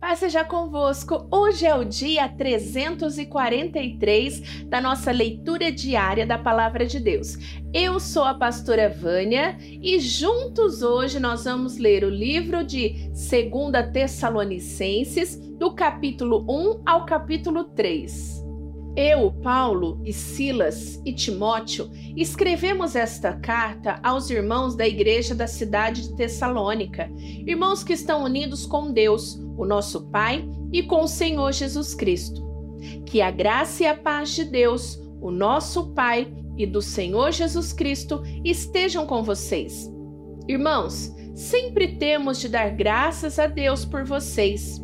Paz seja convosco. Hoje é o dia 343 da nossa leitura diária da Palavra de Deus. Eu sou a pastora Vânia e juntos hoje nós vamos ler o livro de 2 Tessalonicenses, do capítulo 1 ao capítulo 3. Eu, Paulo e Silas e Timóteo escrevemos esta carta aos irmãos da igreja da cidade de Tessalônica, irmãos que estão unidos com Deus o nosso Pai, e com o Senhor Jesus Cristo. Que a graça e a paz de Deus, o nosso Pai, e do Senhor Jesus Cristo estejam com vocês. Irmãos, sempre temos de dar graças a Deus por vocês.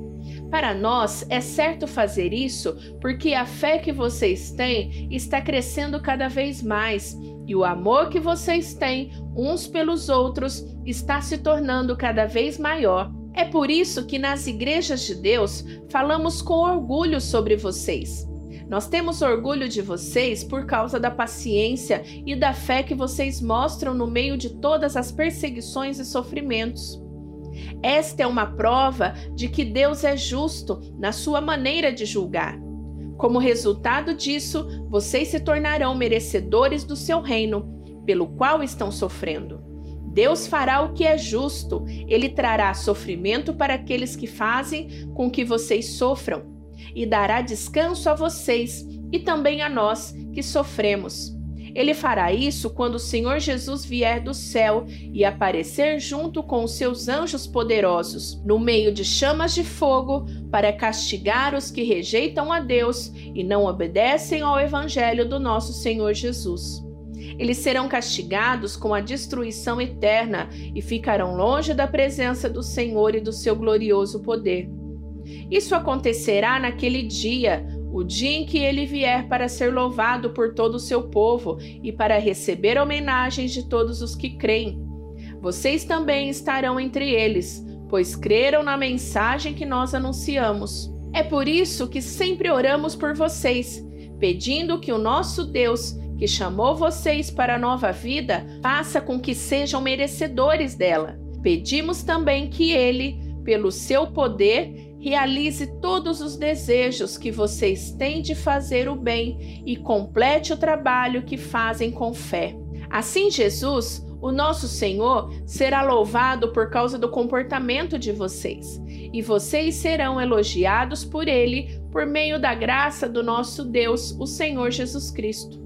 Para nós é certo fazer isso porque a fé que vocês têm está crescendo cada vez mais e o amor que vocês têm uns pelos outros está se tornando cada vez maior. É por isso que nas igrejas de Deus falamos com orgulho sobre vocês. Nós temos orgulho de vocês por causa da paciência e da fé que vocês mostram no meio de todas as perseguições e sofrimentos. Esta é uma prova de que Deus é justo na sua maneira de julgar. Como resultado disso, vocês se tornarão merecedores do seu reino, pelo qual estão sofrendo. Deus fará o que é justo, ele trará sofrimento para aqueles que fazem com que vocês sofram, e dará descanso a vocês e também a nós que sofremos. Ele fará isso quando o Senhor Jesus vier do céu e aparecer junto com os seus anjos poderosos, no meio de chamas de fogo, para castigar os que rejeitam a Deus e não obedecem ao Evangelho do nosso Senhor Jesus. Eles serão castigados com a destruição eterna e ficarão longe da presença do Senhor e do seu glorioso poder. Isso acontecerá naquele dia, o dia em que ele vier para ser louvado por todo o seu povo e para receber homenagens de todos os que creem. Vocês também estarão entre eles, pois creram na mensagem que nós anunciamos. É por isso que sempre oramos por vocês, pedindo que o nosso Deus que chamou vocês para a nova vida, faça com que sejam merecedores dela. Pedimos também que Ele, pelo seu poder, realize todos os desejos que vocês têm de fazer o bem e complete o trabalho que fazem com fé. Assim, Jesus, o nosso Senhor, será louvado por causa do comportamento de vocês, e vocês serão elogiados por Ele por meio da graça do nosso Deus, o Senhor Jesus Cristo.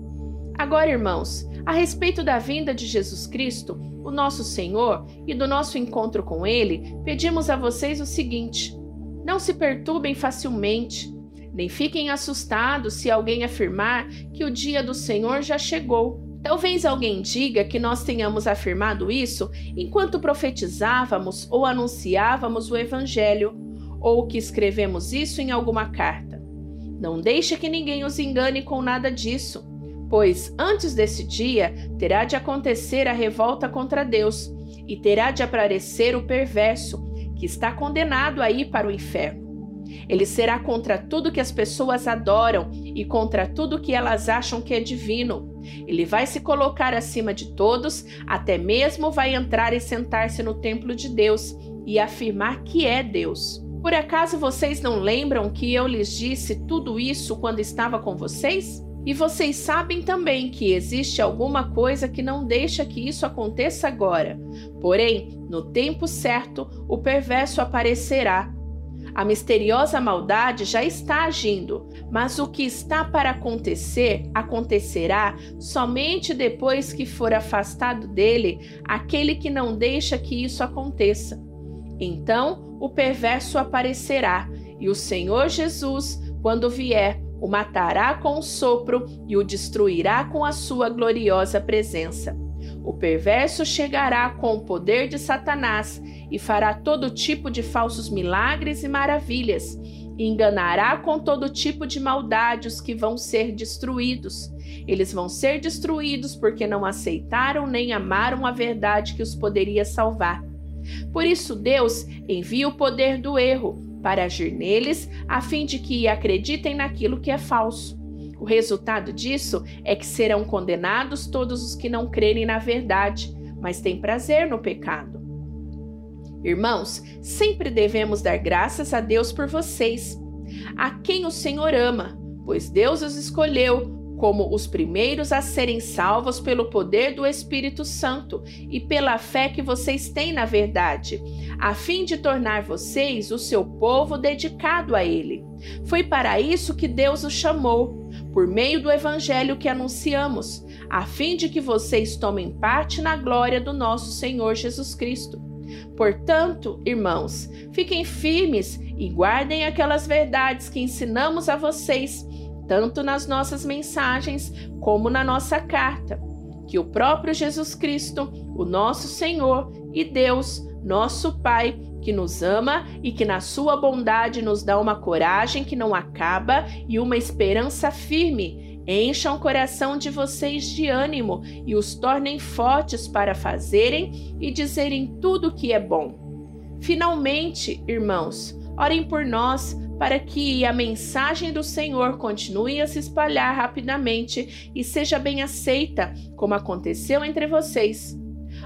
Agora, irmãos, a respeito da vinda de Jesus Cristo, o nosso Senhor, e do nosso encontro com Ele, pedimos a vocês o seguinte: não se perturbem facilmente, nem fiquem assustados se alguém afirmar que o dia do Senhor já chegou. Talvez alguém diga que nós tenhamos afirmado isso enquanto profetizávamos ou anunciávamos o Evangelho, ou que escrevemos isso em alguma carta. Não deixe que ninguém os engane com nada disso pois antes desse dia terá de acontecer a revolta contra Deus, e terá de aparecer o perverso, que está condenado a ir para o inferno. Ele será contra tudo que as pessoas adoram e contra tudo que elas acham que é divino. Ele vai se colocar acima de todos, até mesmo vai entrar e sentar-se no templo de Deus e afirmar que é Deus. Por acaso vocês não lembram que eu lhes disse tudo isso quando estava com vocês? E vocês sabem também que existe alguma coisa que não deixa que isso aconteça agora. Porém, no tempo certo, o perverso aparecerá. A misteriosa maldade já está agindo, mas o que está para acontecer acontecerá somente depois que for afastado dele aquele que não deixa que isso aconteça. Então o perverso aparecerá, e o Senhor Jesus, quando vier, o matará com o sopro e o destruirá com a sua gloriosa presença. O perverso chegará com o poder de Satanás e fará todo tipo de falsos milagres e maravilhas, e enganará com todo tipo de maldade os que vão ser destruídos. Eles vão ser destruídos porque não aceitaram nem amaram a verdade que os poderia salvar. Por isso, Deus envia o poder do erro para agir neles, a fim de que acreditem naquilo que é falso. O resultado disso é que serão condenados todos os que não crerem na verdade, mas têm prazer no pecado. Irmãos, sempre devemos dar graças a Deus por vocês, a quem o Senhor ama, pois Deus os escolheu como os primeiros a serem salvos pelo poder do Espírito Santo e pela fé que vocês têm na verdade, a fim de tornar vocês o seu povo dedicado a Ele. Foi para isso que Deus os chamou, por meio do Evangelho que anunciamos, a fim de que vocês tomem parte na glória do nosso Senhor Jesus Cristo. Portanto, irmãos, fiquem firmes e guardem aquelas verdades que ensinamos a vocês tanto nas nossas mensagens como na nossa carta. Que o próprio Jesus Cristo, o nosso Senhor e Deus, nosso Pai, que nos ama e que na sua bondade nos dá uma coragem que não acaba e uma esperança firme, encham o coração de vocês de ânimo e os tornem fortes para fazerem e dizerem tudo o que é bom. Finalmente, irmãos, orem por nós para que a mensagem do Senhor continue a se espalhar rapidamente e seja bem aceita, como aconteceu entre vocês.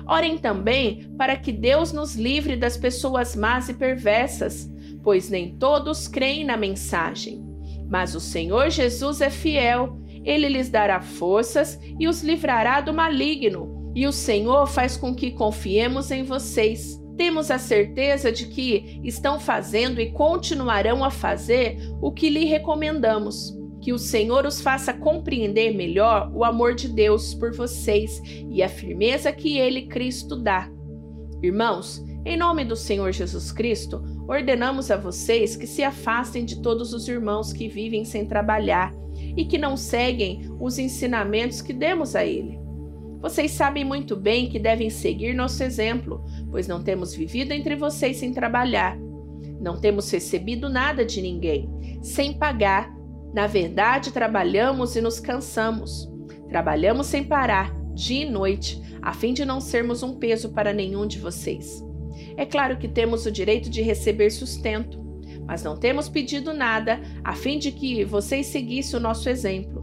Orem também para que Deus nos livre das pessoas más e perversas, pois nem todos creem na mensagem. Mas o Senhor Jesus é fiel, ele lhes dará forças e os livrará do maligno, e o Senhor faz com que confiemos em vocês. Temos a certeza de que estão fazendo e continuarão a fazer o que lhe recomendamos. Que o Senhor os faça compreender melhor o amor de Deus por vocês e a firmeza que Ele, Cristo, dá. Irmãos, em nome do Senhor Jesus Cristo, ordenamos a vocês que se afastem de todos os irmãos que vivem sem trabalhar e que não seguem os ensinamentos que demos a Ele. Vocês sabem muito bem que devem seguir nosso exemplo, pois não temos vivido entre vocês sem trabalhar. Não temos recebido nada de ninguém, sem pagar. Na verdade, trabalhamos e nos cansamos. Trabalhamos sem parar, dia e noite, a fim de não sermos um peso para nenhum de vocês. É claro que temos o direito de receber sustento, mas não temos pedido nada a fim de que vocês seguissem o nosso exemplo.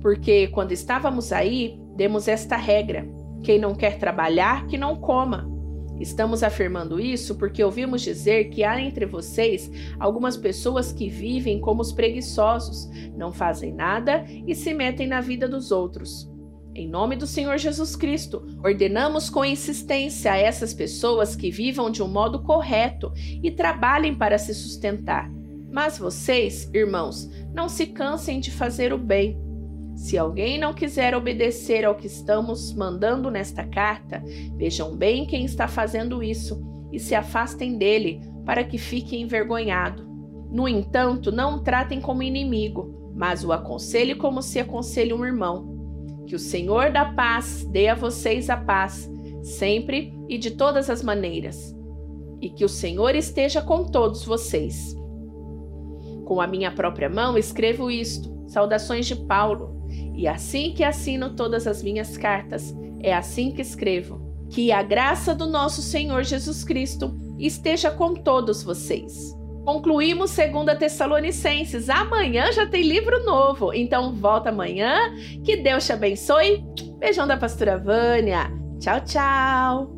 Porque quando estávamos aí, demos esta regra: quem não quer trabalhar, que não coma. Estamos afirmando isso porque ouvimos dizer que há entre vocês algumas pessoas que vivem como os preguiçosos, não fazem nada e se metem na vida dos outros. Em nome do Senhor Jesus Cristo, ordenamos com insistência a essas pessoas que vivam de um modo correto e trabalhem para se sustentar. Mas vocês, irmãos, não se cansem de fazer o bem. Se alguém não quiser obedecer ao que estamos mandando nesta carta, vejam bem quem está fazendo isso e se afastem dele, para que fique envergonhado. No entanto, não o tratem como inimigo, mas o aconselhe como se aconselha um irmão. Que o Senhor da paz dê a vocês a paz, sempre e de todas as maneiras. E que o Senhor esteja com todos vocês. Com a minha própria mão escrevo isto. Saudações de Paulo e assim que assino todas as minhas cartas, é assim que escrevo. Que a graça do nosso Senhor Jesus Cristo esteja com todos vocês. Concluímos 2 Tessalonicenses. Amanhã já tem livro novo, então volta amanhã. Que Deus te abençoe. Beijão da pastora Vânia. Tchau, tchau.